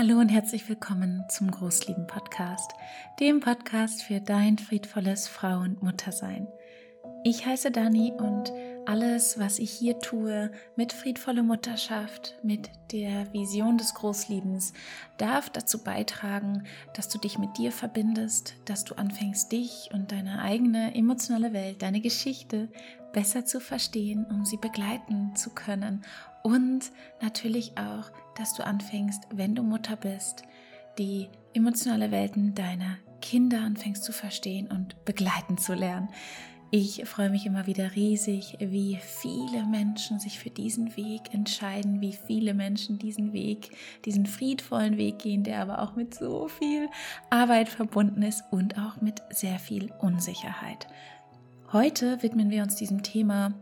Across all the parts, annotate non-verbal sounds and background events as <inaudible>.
Hallo und herzlich willkommen zum Großlieben Podcast, dem Podcast für dein friedvolles Frau- und Muttersein. Ich heiße Dani und alles, was ich hier tue mit friedvoller Mutterschaft, mit der Vision des Großliebens, darf dazu beitragen, dass du dich mit dir verbindest, dass du anfängst, dich und deine eigene emotionale Welt, deine Geschichte besser zu verstehen, um sie begleiten zu können und natürlich auch, dass du anfängst, wenn du Mutter bist, die emotionale Welten deiner Kinder anfängst zu verstehen und begleiten zu lernen. Ich freue mich immer wieder riesig, wie viele Menschen sich für diesen Weg entscheiden, wie viele Menschen diesen Weg, diesen friedvollen Weg gehen, der aber auch mit so viel Arbeit verbunden ist und auch mit sehr viel Unsicherheit. Heute widmen wir uns diesem Thema,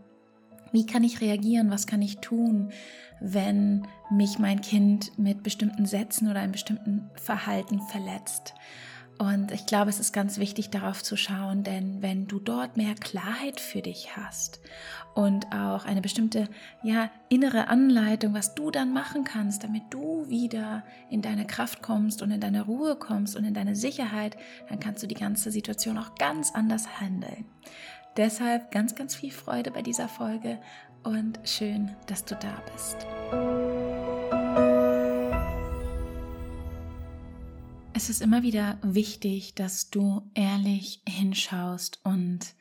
wie kann ich reagieren, was kann ich tun, wenn mich mein Kind mit bestimmten Sätzen oder einem bestimmten Verhalten verletzt. Und ich glaube, es ist ganz wichtig darauf zu schauen, denn wenn du dort mehr Klarheit für dich hast und auch eine bestimmte ja, innere Anleitung, was du dann machen kannst, damit du wieder in deine Kraft kommst und in deine Ruhe kommst und in deine Sicherheit, dann kannst du die ganze Situation auch ganz anders handeln. Deshalb ganz, ganz viel Freude bei dieser Folge und schön, dass du da bist. Es ist immer wieder wichtig, dass du ehrlich hinschaust und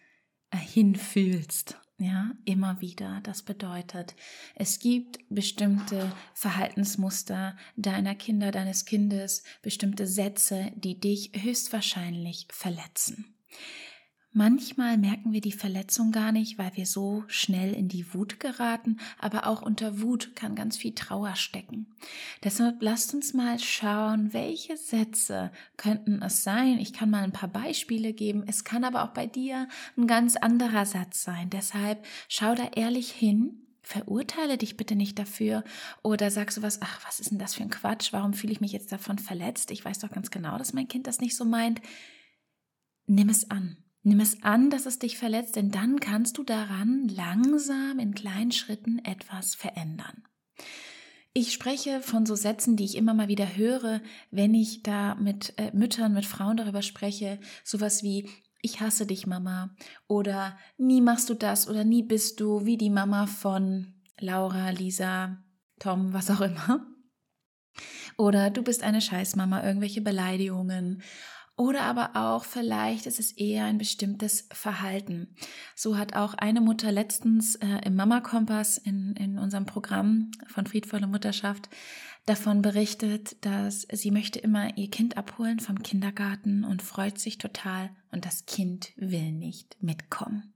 äh, hinfühlst. Ja, immer wieder. Das bedeutet, es gibt bestimmte Verhaltensmuster deiner Kinder, deines Kindes, bestimmte Sätze, die dich höchstwahrscheinlich verletzen. Manchmal merken wir die Verletzung gar nicht, weil wir so schnell in die Wut geraten, aber auch unter Wut kann ganz viel Trauer stecken. Deshalb lasst uns mal schauen, welche Sätze könnten es sein. Ich kann mal ein paar Beispiele geben. Es kann aber auch bei dir ein ganz anderer Satz sein. Deshalb schau da ehrlich hin verurteile dich bitte nicht dafür oder sagst du was, ach, was ist denn das für ein Quatsch? Warum fühle ich mich jetzt davon verletzt? Ich weiß doch ganz genau, dass mein Kind das nicht so meint. Nimm es an. Nimm es an, dass es dich verletzt, denn dann kannst du daran langsam in kleinen Schritten etwas verändern. Ich spreche von so Sätzen, die ich immer mal wieder höre, wenn ich da mit äh, Müttern, mit Frauen darüber spreche, sowas wie ich hasse dich, Mama. Oder nie machst du das. Oder nie bist du wie die Mama von Laura, Lisa, Tom, <laughs> was auch immer. Oder du bist eine Scheißmama, irgendwelche Beleidigungen oder aber auch vielleicht ist es eher ein bestimmtes Verhalten. So hat auch eine Mutter letztens äh, im Mama Kompass in, in unserem Programm von friedvoller Mutterschaft davon berichtet, dass sie möchte immer ihr Kind abholen vom Kindergarten und freut sich total und das Kind will nicht mitkommen.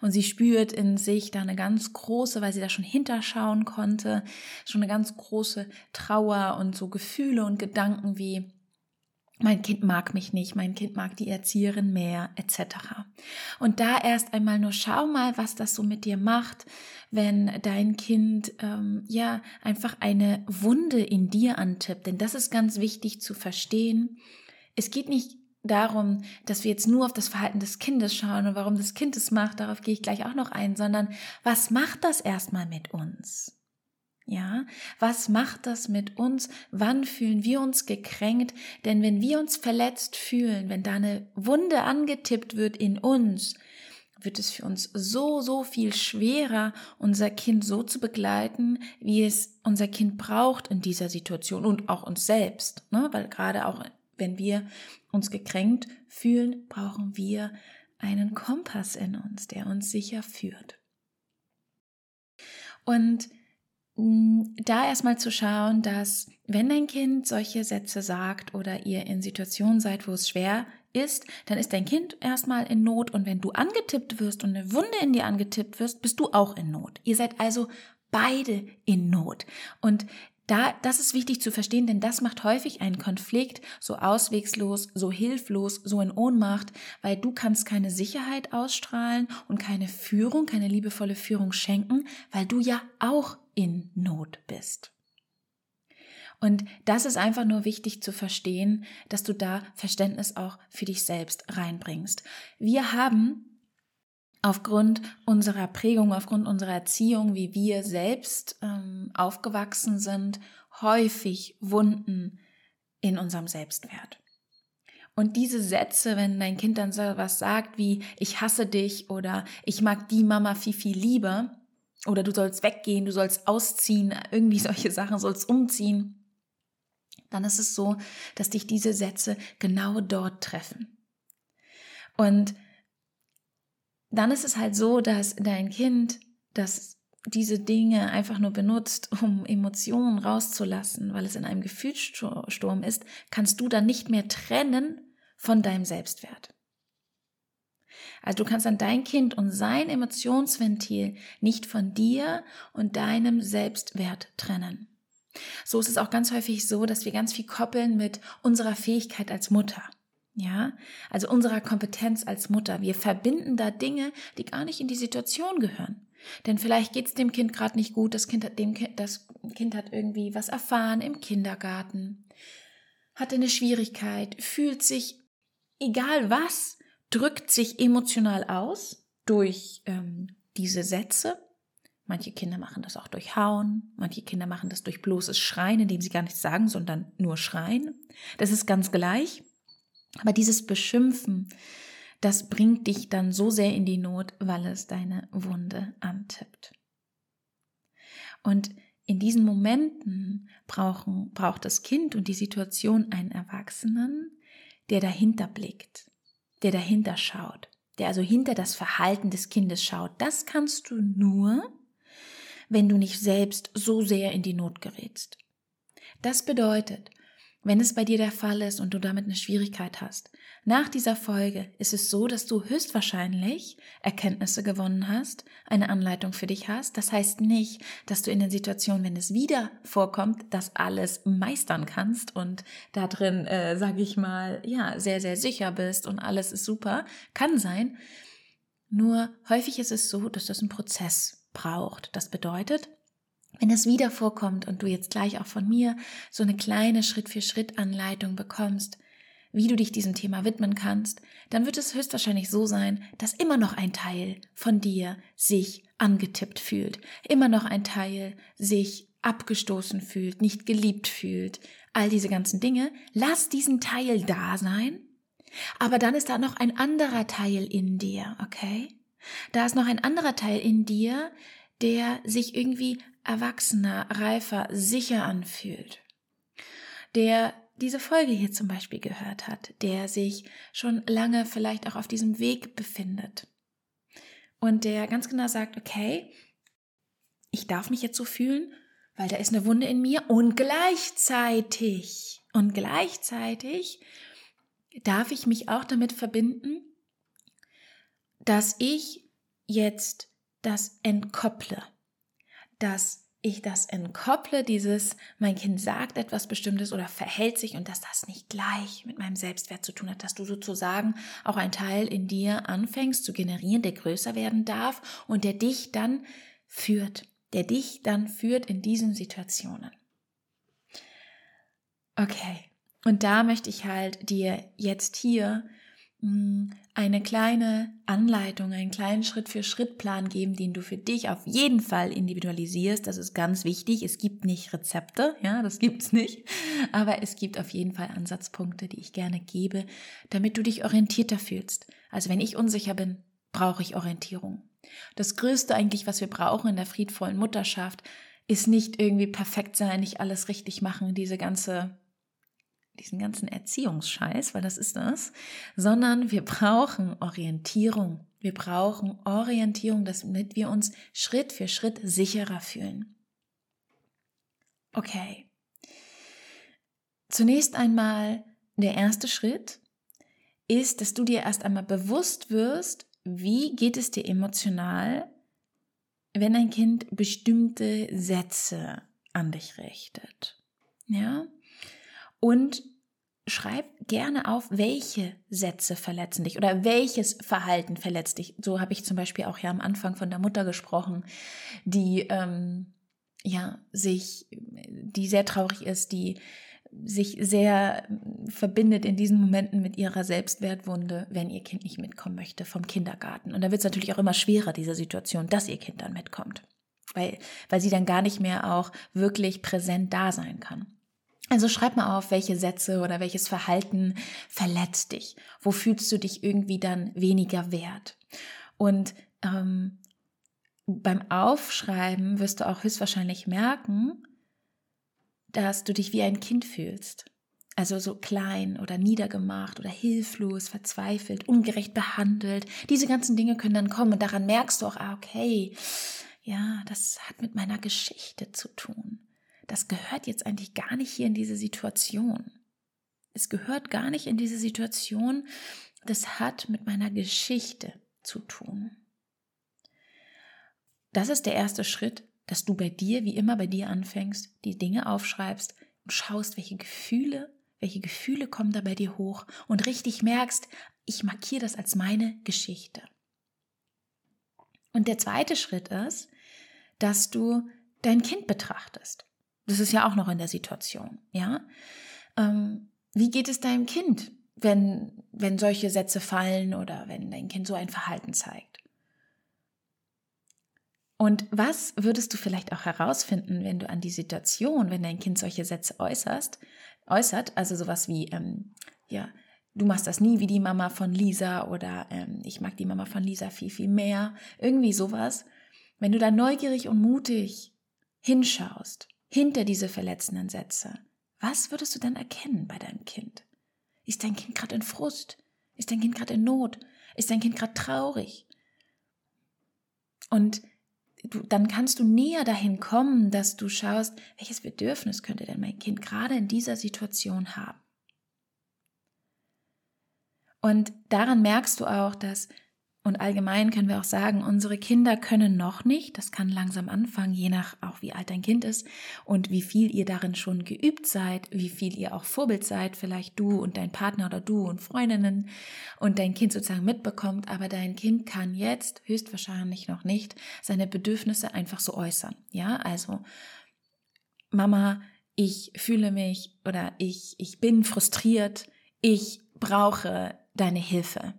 Und sie spürt in sich da eine ganz große, weil sie da schon hinterschauen konnte, schon eine ganz große Trauer und so Gefühle und Gedanken wie mein Kind mag mich nicht, mein Kind mag die Erzieherin mehr, etc. Und da erst einmal nur schau mal, was das so mit dir macht, wenn dein Kind ähm, ja einfach eine Wunde in dir antippt. Denn das ist ganz wichtig zu verstehen. Es geht nicht darum, dass wir jetzt nur auf das Verhalten des Kindes schauen und warum das Kind es macht, darauf gehe ich gleich auch noch ein, sondern was macht das erstmal mit uns? Ja, was macht das mit uns? Wann fühlen wir uns gekränkt? Denn wenn wir uns verletzt fühlen, wenn da eine Wunde angetippt wird in uns, wird es für uns so, so viel schwerer, unser Kind so zu begleiten, wie es unser Kind braucht in dieser Situation und auch uns selbst. Ne? Weil gerade auch, wenn wir uns gekränkt fühlen, brauchen wir einen Kompass in uns, der uns sicher führt. Und da erstmal zu schauen, dass wenn dein Kind solche Sätze sagt oder ihr in Situationen seid, wo es schwer ist, dann ist dein Kind erstmal in Not und wenn du angetippt wirst und eine Wunde in dir angetippt wirst, bist du auch in Not. Ihr seid also beide in Not. Und da, das ist wichtig zu verstehen, denn das macht häufig einen Konflikt so auswegslos, so hilflos, so in Ohnmacht, weil du kannst keine Sicherheit ausstrahlen und keine Führung, keine liebevolle Führung schenken, weil du ja auch in Not bist. Und das ist einfach nur wichtig zu verstehen, dass du da Verständnis auch für dich selbst reinbringst. Wir haben aufgrund unserer Prägung, aufgrund unserer Erziehung, wie wir selbst ähm, aufgewachsen sind, häufig Wunden in unserem Selbstwert. Und diese Sätze, wenn dein Kind dann so was sagt wie ich hasse dich oder ich mag die Mama viel, viel lieber oder du sollst weggehen, du sollst ausziehen, irgendwie <laughs> solche Sachen, sollst umziehen, dann ist es so, dass dich diese Sätze genau dort treffen. Und dann ist es halt so, dass dein Kind, das diese Dinge einfach nur benutzt, um Emotionen rauszulassen, weil es in einem Gefühlssturm ist, kannst du dann nicht mehr trennen von deinem Selbstwert. Also du kannst dann dein Kind und sein Emotionsventil nicht von dir und deinem Selbstwert trennen. So ist es auch ganz häufig so, dass wir ganz viel koppeln mit unserer Fähigkeit als Mutter. Ja, also unserer Kompetenz als Mutter. Wir verbinden da Dinge, die gar nicht in die Situation gehören. Denn vielleicht geht es dem Kind gerade nicht gut, das kind, hat, dem kind, das kind hat irgendwie was erfahren im Kindergarten, hatte eine Schwierigkeit, fühlt sich, egal was, drückt sich emotional aus durch ähm, diese Sätze. Manche Kinder machen das auch durch Hauen, manche Kinder machen das durch bloßes Schreien, indem sie gar nichts sagen, sondern nur schreien. Das ist ganz gleich. Aber dieses Beschimpfen, das bringt dich dann so sehr in die Not, weil es deine Wunde antippt. Und in diesen Momenten brauchen, braucht das Kind und die Situation einen Erwachsenen, der dahinter blickt, der dahinter schaut, der also hinter das Verhalten des Kindes schaut. Das kannst du nur, wenn du nicht selbst so sehr in die Not gerätst. Das bedeutet, wenn es bei dir der Fall ist und du damit eine Schwierigkeit hast, nach dieser Folge ist es so, dass du höchstwahrscheinlich Erkenntnisse gewonnen hast, eine Anleitung für dich hast. Das heißt nicht, dass du in der Situation, wenn es wieder vorkommt, das alles meistern kannst und da drin, äh, sage ich mal, ja, sehr, sehr sicher bist und alles ist super. Kann sein. Nur häufig ist es so, dass das einen Prozess braucht. Das bedeutet, wenn es wieder vorkommt und du jetzt gleich auch von mir so eine kleine Schritt-für-Schritt-Anleitung bekommst, wie du dich diesem Thema widmen kannst, dann wird es höchstwahrscheinlich so sein, dass immer noch ein Teil von dir sich angetippt fühlt, immer noch ein Teil sich abgestoßen fühlt, nicht geliebt fühlt, all diese ganzen Dinge. Lass diesen Teil da sein, aber dann ist da noch ein anderer Teil in dir, okay? Da ist noch ein anderer Teil in dir, der sich irgendwie erwachsener, reifer, sicher anfühlt, der diese Folge hier zum Beispiel gehört hat, der sich schon lange vielleicht auch auf diesem Weg befindet. Und der ganz genau sagt, okay, ich darf mich jetzt so fühlen, weil da ist eine Wunde in mir und gleichzeitig, und gleichzeitig darf ich mich auch damit verbinden, dass ich jetzt das entkopple dass ich das entkopple, dieses, mein Kind sagt etwas Bestimmtes oder verhält sich und dass das nicht gleich mit meinem Selbstwert zu tun hat, dass du sozusagen auch ein Teil in dir anfängst zu generieren, der größer werden darf und der dich dann führt, der dich dann führt in diesen Situationen. Okay, und da möchte ich halt dir jetzt hier hm, eine kleine Anleitung, einen kleinen Schritt-für-Schritt-Plan geben, den du für dich auf jeden Fall individualisierst. Das ist ganz wichtig. Es gibt nicht Rezepte, ja, das gibt's nicht. Aber es gibt auf jeden Fall Ansatzpunkte, die ich gerne gebe, damit du dich orientierter fühlst. Also wenn ich unsicher bin, brauche ich Orientierung. Das Größte eigentlich, was wir brauchen in der friedvollen Mutterschaft, ist nicht irgendwie perfekt sein, nicht alles richtig machen, diese ganze diesen ganzen Erziehungsscheiß, weil das ist das, sondern wir brauchen Orientierung. Wir brauchen Orientierung, damit wir uns Schritt für Schritt sicherer fühlen. Okay. Zunächst einmal der erste Schritt ist, dass du dir erst einmal bewusst wirst, wie geht es dir emotional, wenn ein Kind bestimmte Sätze an dich richtet. Ja? Und schreib gerne auf, welche Sätze verletzen dich oder welches Verhalten verletzt dich. So habe ich zum Beispiel auch ja am Anfang von der Mutter gesprochen, die ähm, ja sich, die sehr traurig ist, die sich sehr verbindet in diesen Momenten mit ihrer Selbstwertwunde, wenn ihr Kind nicht mitkommen möchte vom Kindergarten. Und da wird es natürlich auch immer schwerer, diese Situation, dass ihr Kind dann mitkommt, weil, weil sie dann gar nicht mehr auch wirklich präsent da sein kann. Also schreib mal auf, welche Sätze oder welches Verhalten verletzt dich. Wo fühlst du dich irgendwie dann weniger wert? Und ähm, beim Aufschreiben wirst du auch höchstwahrscheinlich merken, dass du dich wie ein Kind fühlst. Also so klein oder niedergemacht oder hilflos, verzweifelt, ungerecht behandelt. Diese ganzen Dinge können dann kommen und daran merkst du auch, ah, okay, ja, das hat mit meiner Geschichte zu tun das gehört jetzt eigentlich gar nicht hier in diese Situation. Es gehört gar nicht in diese Situation. Das hat mit meiner Geschichte zu tun. Das ist der erste Schritt, dass du bei dir, wie immer bei dir anfängst, die Dinge aufschreibst und schaust, welche Gefühle, welche Gefühle kommen da bei dir hoch und richtig merkst, ich markiere das als meine Geschichte. Und der zweite Schritt ist, dass du dein Kind betrachtest. Das ist ja auch noch in der Situation, ja. Ähm, wie geht es deinem Kind, wenn, wenn solche Sätze fallen oder wenn dein Kind so ein Verhalten zeigt? Und was würdest du vielleicht auch herausfinden, wenn du an die Situation, wenn dein Kind solche Sätze äußerst, äußert, also sowas wie, ähm, ja, du machst das nie wie die Mama von Lisa oder ähm, ich mag die Mama von Lisa viel, viel mehr, irgendwie sowas. Wenn du da neugierig und mutig hinschaust hinter diese verletzenden Sätze. Was würdest du dann erkennen bei deinem Kind? Ist dein Kind gerade in Frust? Ist dein Kind gerade in Not? Ist dein Kind gerade traurig? Und du, dann kannst du näher dahin kommen, dass du schaust, welches Bedürfnis könnte denn mein Kind gerade in dieser Situation haben? Und daran merkst du auch, dass und allgemein können wir auch sagen, unsere Kinder können noch nicht, das kann langsam anfangen, je nach auch wie alt dein Kind ist und wie viel ihr darin schon geübt seid, wie viel ihr auch Vorbild seid, vielleicht du und dein Partner oder du und Freundinnen und dein Kind sozusagen mitbekommt, aber dein Kind kann jetzt höchstwahrscheinlich noch nicht seine Bedürfnisse einfach so äußern. Ja, also Mama, ich fühle mich oder ich, ich bin frustriert, ich brauche deine Hilfe.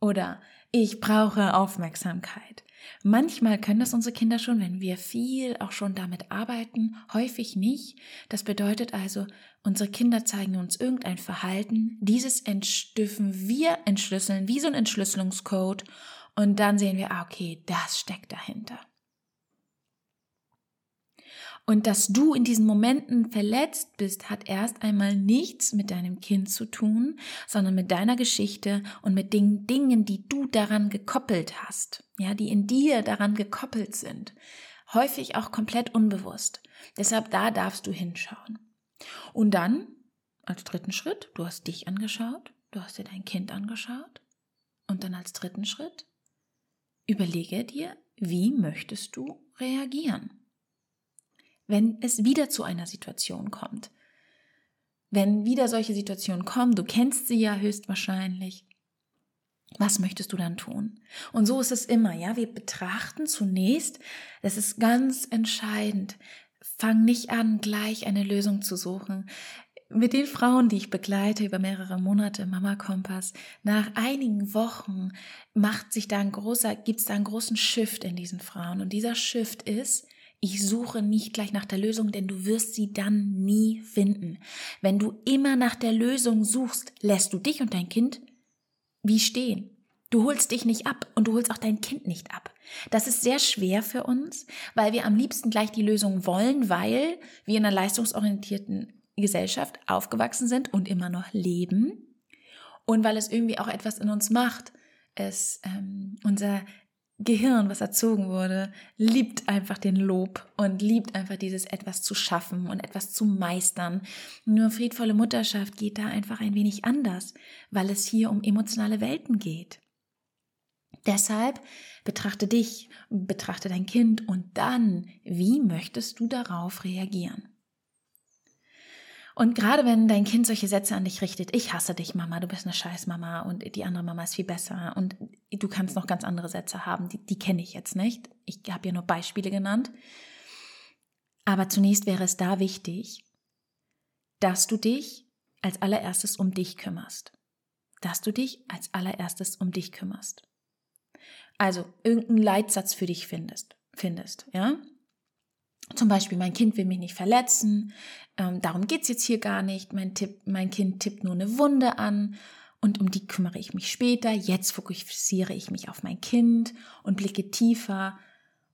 Oder ich brauche Aufmerksamkeit. Manchmal können das unsere Kinder schon, wenn wir viel auch schon damit arbeiten, häufig nicht. Das bedeutet also, unsere Kinder zeigen uns irgendein Verhalten, dieses dürfen wir entschlüsseln, wie so ein Entschlüsselungscode, und dann sehen wir, ah, okay, das steckt dahinter. Und dass du in diesen Momenten verletzt bist, hat erst einmal nichts mit deinem Kind zu tun, sondern mit deiner Geschichte und mit den Dingen, die du daran gekoppelt hast, ja, die in dir daran gekoppelt sind. Häufig auch komplett unbewusst. Deshalb da darfst du hinschauen. Und dann, als dritten Schritt, du hast dich angeschaut, du hast dir dein Kind angeschaut. Und dann als dritten Schritt, überlege dir, wie möchtest du reagieren? Wenn es wieder zu einer Situation kommt. Wenn wieder solche Situationen kommen, du kennst sie ja höchstwahrscheinlich, was möchtest du dann tun? Und so ist es immer, ja. Wir betrachten zunächst, das ist ganz entscheidend. Fang nicht an, gleich eine Lösung zu suchen. Mit den Frauen, die ich begleite über mehrere Monate Mama Kompass, nach einigen Wochen macht sich da ein großer, gibt es da einen großen Shift in diesen Frauen. Und dieser Shift ist, ich suche nicht gleich nach der Lösung, denn du wirst sie dann nie finden. Wenn du immer nach der Lösung suchst, lässt du dich und dein Kind wie stehen. Du holst dich nicht ab und du holst auch dein Kind nicht ab. Das ist sehr schwer für uns, weil wir am liebsten gleich die Lösung wollen, weil wir in einer leistungsorientierten Gesellschaft aufgewachsen sind und immer noch leben und weil es irgendwie auch etwas in uns macht. Es ähm, unser Gehirn, was erzogen wurde, liebt einfach den Lob und liebt einfach dieses etwas zu schaffen und etwas zu meistern. Nur friedvolle Mutterschaft geht da einfach ein wenig anders, weil es hier um emotionale Welten geht. Deshalb betrachte dich, betrachte dein Kind und dann, wie möchtest du darauf reagieren? Und gerade wenn dein Kind solche Sätze an dich richtet, ich hasse dich, Mama, du bist eine Scheißmama und die andere Mama ist viel besser und du kannst noch ganz andere Sätze haben, die, die kenne ich jetzt nicht. Ich habe ja nur Beispiele genannt. Aber zunächst wäre es da wichtig, dass du dich als allererstes um dich kümmerst. Dass du dich als allererstes um dich kümmerst. Also irgendeinen Leitsatz für dich findest, findest, ja? Zum Beispiel, mein Kind will mich nicht verletzen, ähm, darum geht's jetzt hier gar nicht. Mein, Tipp, mein Kind tippt nur eine Wunde an und um die kümmere ich mich später. Jetzt fokussiere ich mich auf mein Kind und blicke tiefer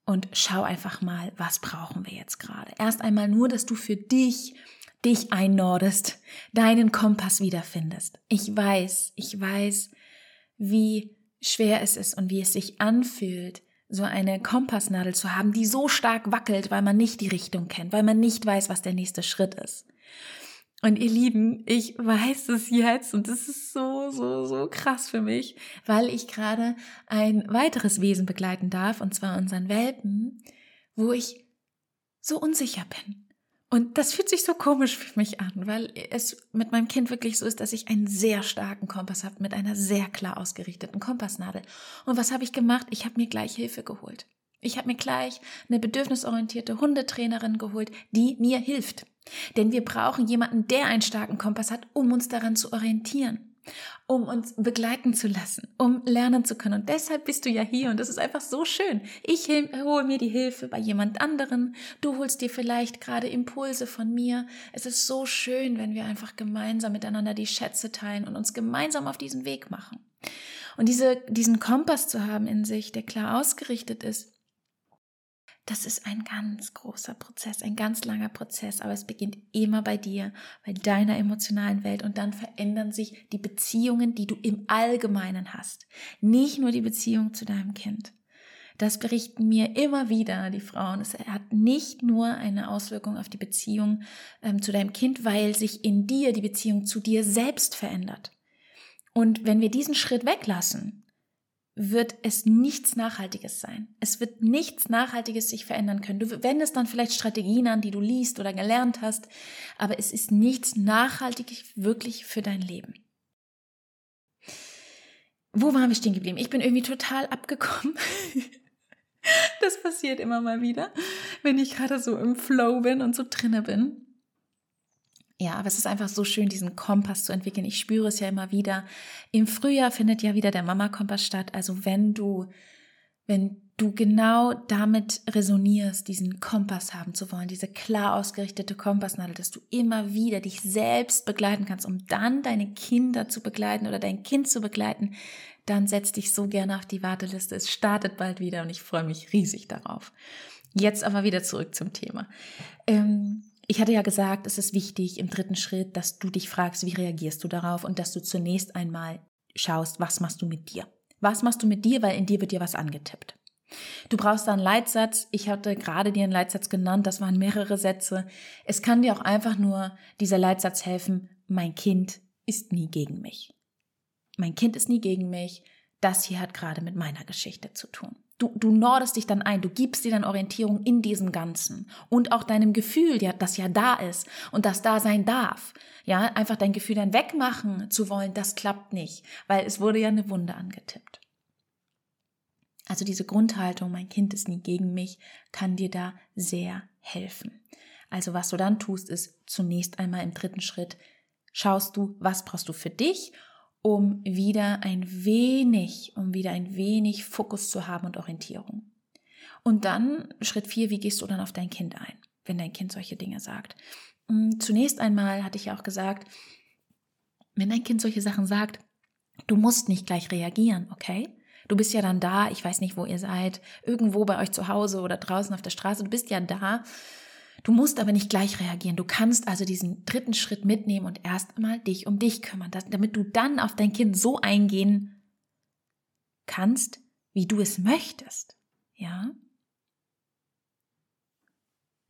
und schau einfach mal, was brauchen wir jetzt gerade. Erst einmal nur, dass du für dich dich einnordest, deinen Kompass wiederfindest. Ich weiß, ich weiß, wie schwer es ist und wie es sich anfühlt, so eine Kompassnadel zu haben, die so stark wackelt, weil man nicht die Richtung kennt, weil man nicht weiß, was der nächste Schritt ist. Und ihr Lieben, ich weiß es jetzt und das ist so, so, so krass für mich, weil ich gerade ein weiteres Wesen begleiten darf, und zwar unseren Welpen, wo ich so unsicher bin. Und das fühlt sich so komisch für mich an, weil es mit meinem Kind wirklich so ist, dass ich einen sehr starken Kompass habe mit einer sehr klar ausgerichteten Kompassnadel. Und was habe ich gemacht? Ich habe mir gleich Hilfe geholt. Ich habe mir gleich eine bedürfnisorientierte Hundetrainerin geholt, die mir hilft. Denn wir brauchen jemanden, der einen starken Kompass hat, um uns daran zu orientieren um uns begleiten zu lassen, um lernen zu können. Und deshalb bist du ja hier und das ist einfach so schön. Ich hole mir die Hilfe bei jemand anderen, du holst dir vielleicht gerade Impulse von mir. Es ist so schön, wenn wir einfach gemeinsam miteinander die Schätze teilen und uns gemeinsam auf diesen Weg machen. Und diese, diesen Kompass zu haben in sich, der klar ausgerichtet ist, das ist ein ganz großer Prozess, ein ganz langer Prozess, aber es beginnt immer bei dir, bei deiner emotionalen Welt und dann verändern sich die Beziehungen, die du im Allgemeinen hast. Nicht nur die Beziehung zu deinem Kind. Das berichten mir immer wieder die Frauen. Es hat nicht nur eine Auswirkung auf die Beziehung ähm, zu deinem Kind, weil sich in dir die Beziehung zu dir selbst verändert. Und wenn wir diesen Schritt weglassen, wird es nichts Nachhaltiges sein. Es wird nichts Nachhaltiges sich verändern können. Du wendest dann vielleicht Strategien an, die du liest oder gelernt hast, aber es ist nichts Nachhaltiges wirklich für dein Leben. Wo waren wir stehen geblieben? Ich bin irgendwie total abgekommen. <laughs> Das passiert immer mal wieder, wenn ich gerade so im Flow bin und so drinne bin. Ja, aber es ist einfach so schön, diesen Kompass zu entwickeln. Ich spüre es ja immer wieder. Im Frühjahr findet ja wieder der Mama-Kompass statt. Also wenn du, wenn du genau damit resonierst, diesen Kompass haben zu wollen, diese klar ausgerichtete Kompassnadel, dass du immer wieder dich selbst begleiten kannst, um dann deine Kinder zu begleiten oder dein Kind zu begleiten, dann setz dich so gerne auf die Warteliste. Es startet bald wieder und ich freue mich riesig darauf. Jetzt aber wieder zurück zum Thema. Ähm, ich hatte ja gesagt, es ist wichtig im dritten Schritt, dass du dich fragst, wie reagierst du darauf und dass du zunächst einmal schaust, was machst du mit dir? Was machst du mit dir, weil in dir wird dir was angetippt. Du brauchst da einen Leitsatz. Ich hatte gerade dir einen Leitsatz genannt, das waren mehrere Sätze. Es kann dir auch einfach nur dieser Leitsatz helfen, mein Kind ist nie gegen mich. Mein Kind ist nie gegen mich. Das hier hat gerade mit meiner Geschichte zu tun. Du, du nordest dich dann ein, du gibst dir dann Orientierung in diesem Ganzen und auch deinem Gefühl, das ja da ist und das da sein darf. Ja, einfach dein Gefühl dann wegmachen zu wollen, das klappt nicht, weil es wurde ja eine Wunde angetippt. Also diese Grundhaltung, mein Kind ist nie gegen mich, kann dir da sehr helfen. Also was du dann tust, ist zunächst einmal im dritten Schritt schaust du, was brauchst du für dich um wieder ein wenig, um wieder ein wenig Fokus zu haben und Orientierung. Und dann Schritt vier, wie gehst du dann auf dein Kind ein, wenn dein Kind solche Dinge sagt? Hm, zunächst einmal hatte ich ja auch gesagt, wenn dein Kind solche Sachen sagt, du musst nicht gleich reagieren, okay? Du bist ja dann da, ich weiß nicht, wo ihr seid, irgendwo bei euch zu Hause oder draußen auf der Straße, du bist ja da Du musst aber nicht gleich reagieren. Du kannst also diesen dritten Schritt mitnehmen und erst einmal dich um dich kümmern, damit du dann auf dein Kind so eingehen kannst, wie du es möchtest. Ja?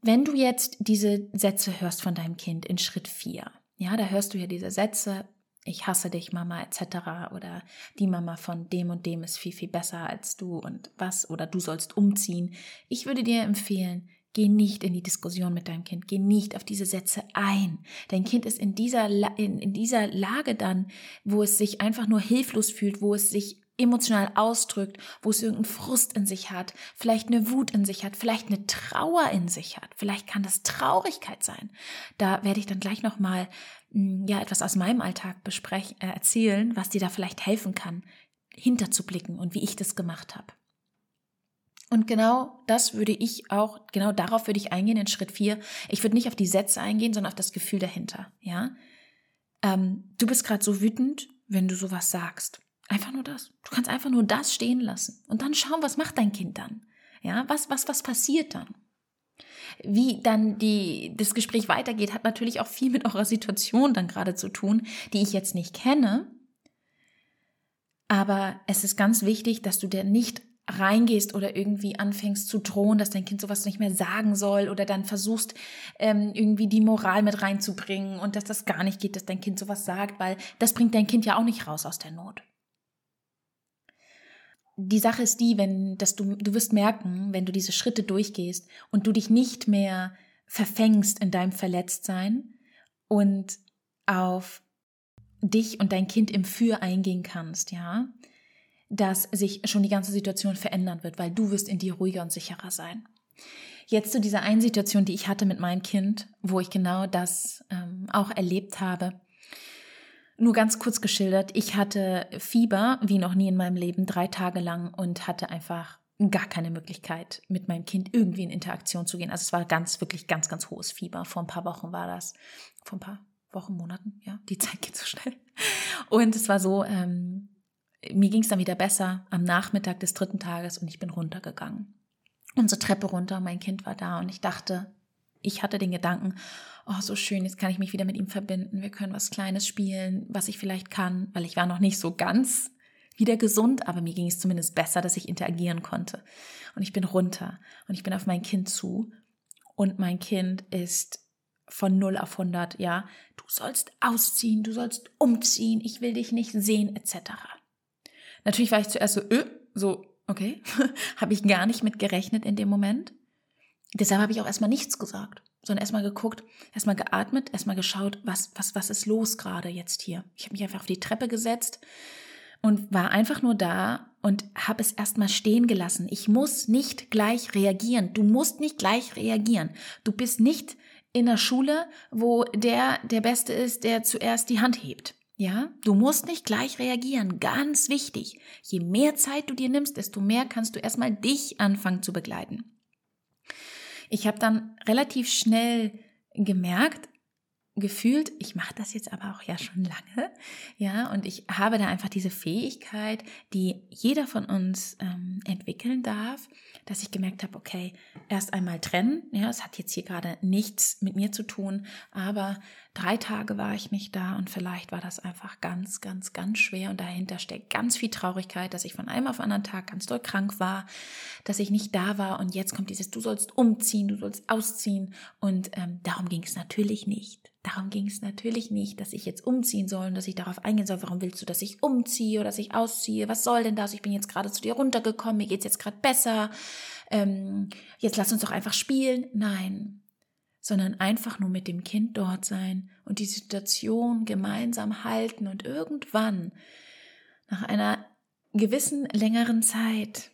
Wenn du jetzt diese Sätze hörst von deinem Kind in Schritt 4, ja, da hörst du ja diese Sätze, ich hasse dich, Mama, etc. oder die Mama von dem und dem ist viel, viel besser als du und was oder du sollst umziehen. Ich würde dir empfehlen, Geh nicht in die Diskussion mit deinem Kind, geh nicht auf diese Sätze ein. Dein Kind ist in dieser, in, in dieser Lage dann, wo es sich einfach nur hilflos fühlt, wo es sich emotional ausdrückt, wo es irgendeinen Frust in sich hat, vielleicht eine Wut in sich hat, vielleicht eine Trauer in sich hat, vielleicht kann das Traurigkeit sein. Da werde ich dann gleich noch mal hm, ja etwas aus meinem Alltag besprechen, äh, erzählen, was dir da vielleicht helfen kann, hinterzublicken und wie ich das gemacht habe. Und genau das würde ich auch, genau darauf würde ich eingehen in Schritt 4. Ich würde nicht auf die Sätze eingehen, sondern auf das Gefühl dahinter. Ja, ähm, du bist gerade so wütend, wenn du sowas sagst. Einfach nur das. Du kannst einfach nur das stehen lassen und dann schauen, was macht dein Kind dann. Ja, was, was, was passiert dann? Wie dann die, das Gespräch weitergeht, hat natürlich auch viel mit eurer Situation dann gerade zu tun, die ich jetzt nicht kenne. Aber es ist ganz wichtig, dass du dir nicht reingehst oder irgendwie anfängst zu drohen, dass dein Kind sowas nicht mehr sagen soll oder dann versuchst ähm, irgendwie die Moral mit reinzubringen und dass das gar nicht geht, dass dein Kind sowas sagt, weil das bringt dein Kind ja auch nicht raus aus der Not. Die Sache ist die, wenn, dass du, du wirst merken, wenn du diese Schritte durchgehst und du dich nicht mehr verfängst in deinem Verletztsein und auf dich und dein Kind im Für eingehen kannst, ja, dass sich schon die ganze Situation verändern wird, weil du wirst in dir ruhiger und sicherer sein. Jetzt zu dieser einen Situation, die ich hatte mit meinem Kind, wo ich genau das ähm, auch erlebt habe. Nur ganz kurz geschildert, ich hatte Fieber wie noch nie in meinem Leben, drei Tage lang und hatte einfach gar keine Möglichkeit, mit meinem Kind irgendwie in Interaktion zu gehen. Also es war ganz, wirklich ganz, ganz hohes Fieber. Vor ein paar Wochen war das. Vor ein paar Wochen, Monaten, ja, die Zeit geht so schnell. Und es war so, ähm, mir ging es dann wieder besser am Nachmittag des dritten Tages und ich bin runtergegangen. Unsere Treppe runter, mein Kind war da und ich dachte, ich hatte den Gedanken, oh, so schön, jetzt kann ich mich wieder mit ihm verbinden, wir können was Kleines spielen, was ich vielleicht kann, weil ich war noch nicht so ganz wieder gesund, aber mir ging es zumindest besser, dass ich interagieren konnte. Und ich bin runter und ich bin auf mein Kind zu und mein Kind ist von 0 auf 100, ja, du sollst ausziehen, du sollst umziehen, ich will dich nicht sehen, etc. Natürlich war ich zuerst so, öh, so, okay, <laughs> habe ich gar nicht mit gerechnet in dem Moment. Deshalb habe ich auch erstmal nichts gesagt, sondern erstmal geguckt, erstmal geatmet, erstmal geschaut, was, was, was ist los gerade jetzt hier. Ich habe mich einfach auf die Treppe gesetzt und war einfach nur da und habe es erstmal stehen gelassen. Ich muss nicht gleich reagieren. Du musst nicht gleich reagieren. Du bist nicht in der Schule, wo der der Beste ist, der zuerst die Hand hebt. Ja, du musst nicht gleich reagieren. Ganz wichtig. Je mehr Zeit du dir nimmst, desto mehr kannst du erstmal dich anfangen zu begleiten. Ich habe dann relativ schnell gemerkt, gefühlt, ich mache das jetzt aber auch ja schon lange, ja, und ich habe da einfach diese Fähigkeit, die jeder von uns ähm, entwickeln darf, dass ich gemerkt habe, okay, erst einmal trennen, ja, es hat jetzt hier gerade nichts mit mir zu tun, aber drei Tage war ich nicht da und vielleicht war das einfach ganz, ganz, ganz schwer und dahinter steckt ganz viel Traurigkeit, dass ich von einem auf anderen Tag ganz doll krank war, dass ich nicht da war und jetzt kommt dieses, du sollst umziehen, du sollst ausziehen und ähm, darum ging es natürlich nicht. Darum ging es natürlich nicht, dass ich jetzt umziehen soll und dass ich darauf eingehen soll, warum willst du, dass ich umziehe oder dass ich ausziehe? Was soll denn das? Ich bin jetzt gerade zu dir runtergekommen, mir geht's jetzt gerade besser. Ähm, jetzt lass uns doch einfach spielen. Nein, sondern einfach nur mit dem Kind dort sein und die Situation gemeinsam halten und irgendwann nach einer gewissen längeren Zeit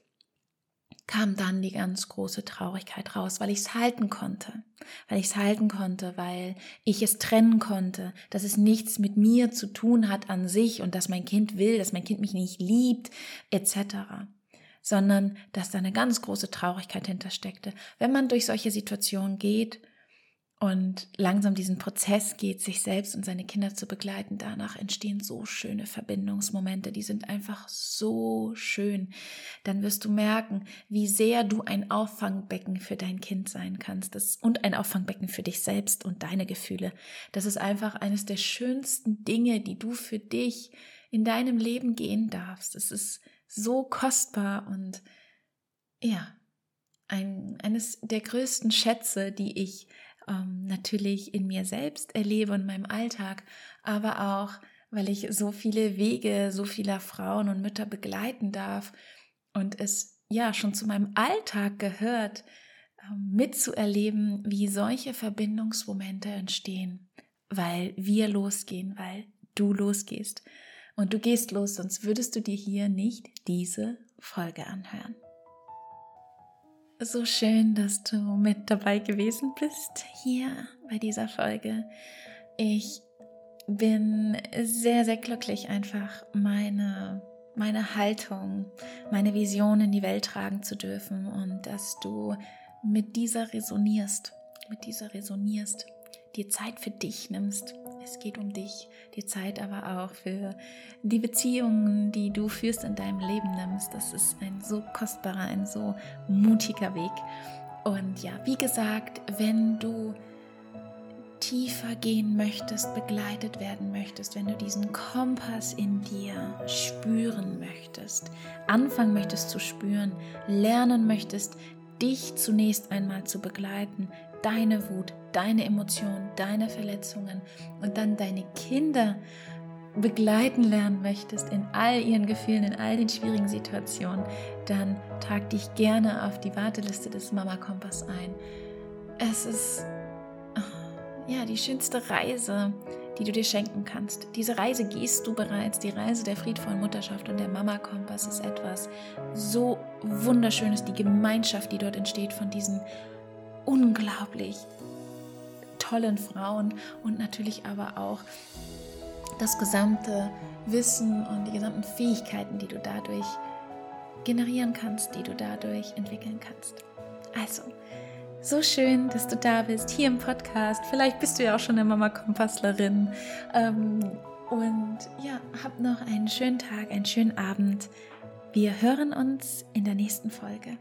kam dann die ganz große Traurigkeit raus, weil ich es halten konnte, weil ich es halten konnte, weil ich es trennen konnte, dass es nichts mit mir zu tun hat an sich und dass mein Kind will, dass mein Kind mich nicht liebt, etc., sondern dass da eine ganz große Traurigkeit hintersteckte. Wenn man durch solche Situationen geht, und langsam diesen Prozess geht, sich selbst und seine Kinder zu begleiten. Danach entstehen so schöne Verbindungsmomente, die sind einfach so schön. Dann wirst du merken, wie sehr du ein Auffangbecken für dein Kind sein kannst das, und ein Auffangbecken für dich selbst und deine Gefühle. Das ist einfach eines der schönsten Dinge, die du für dich in deinem Leben gehen darfst. Es ist so kostbar und ja, ein, eines der größten Schätze, die ich ähm, natürlich in mir selbst erlebe und in meinem Alltag, aber auch, weil ich so viele Wege so vieler Frauen und Mütter begleiten darf und es ja schon zu meinem Alltag gehört, ähm, mitzuerleben, wie solche Verbindungsmomente entstehen, weil wir losgehen, weil du losgehst. Und du gehst los, sonst würdest du dir hier nicht diese Folge anhören. So schön, dass du mit dabei gewesen bist hier bei dieser Folge. Ich bin sehr, sehr glücklich, einfach meine meine Haltung, meine Vision in die Welt tragen zu dürfen und dass du mit dieser resonierst, mit dieser resonierst, dir Zeit für dich nimmst. Es geht um dich, die Zeit aber auch für die Beziehungen, die du führst in deinem Leben nimmst. Das ist ein so kostbarer, ein so mutiger Weg. Und ja, wie gesagt, wenn du tiefer gehen möchtest, begleitet werden möchtest, wenn du diesen Kompass in dir spüren möchtest, anfangen möchtest zu spüren, lernen möchtest, dich zunächst einmal zu begleiten, deine Wut, deine Emotionen, deine Verletzungen und dann deine Kinder begleiten lernen möchtest in all ihren Gefühlen, in all den schwierigen Situationen, dann trag dich gerne auf die Warteliste des Mama Kompass ein. Es ist ja, die schönste Reise, die du dir schenken kannst. Diese Reise gehst du bereits. Die Reise der friedvollen Mutterschaft und der Mama-Kompass ist etwas so Wunderschönes. Die Gemeinschaft, die dort entsteht von diesen unglaublich tollen Frauen und natürlich aber auch das gesamte Wissen und die gesamten Fähigkeiten, die du dadurch generieren kannst, die du dadurch entwickeln kannst. Also, so schön, dass du da bist, hier im Podcast. Vielleicht bist du ja auch schon eine Mama-Kompasslerin. Ähm, und ja, hab noch einen schönen Tag, einen schönen Abend. Wir hören uns in der nächsten Folge.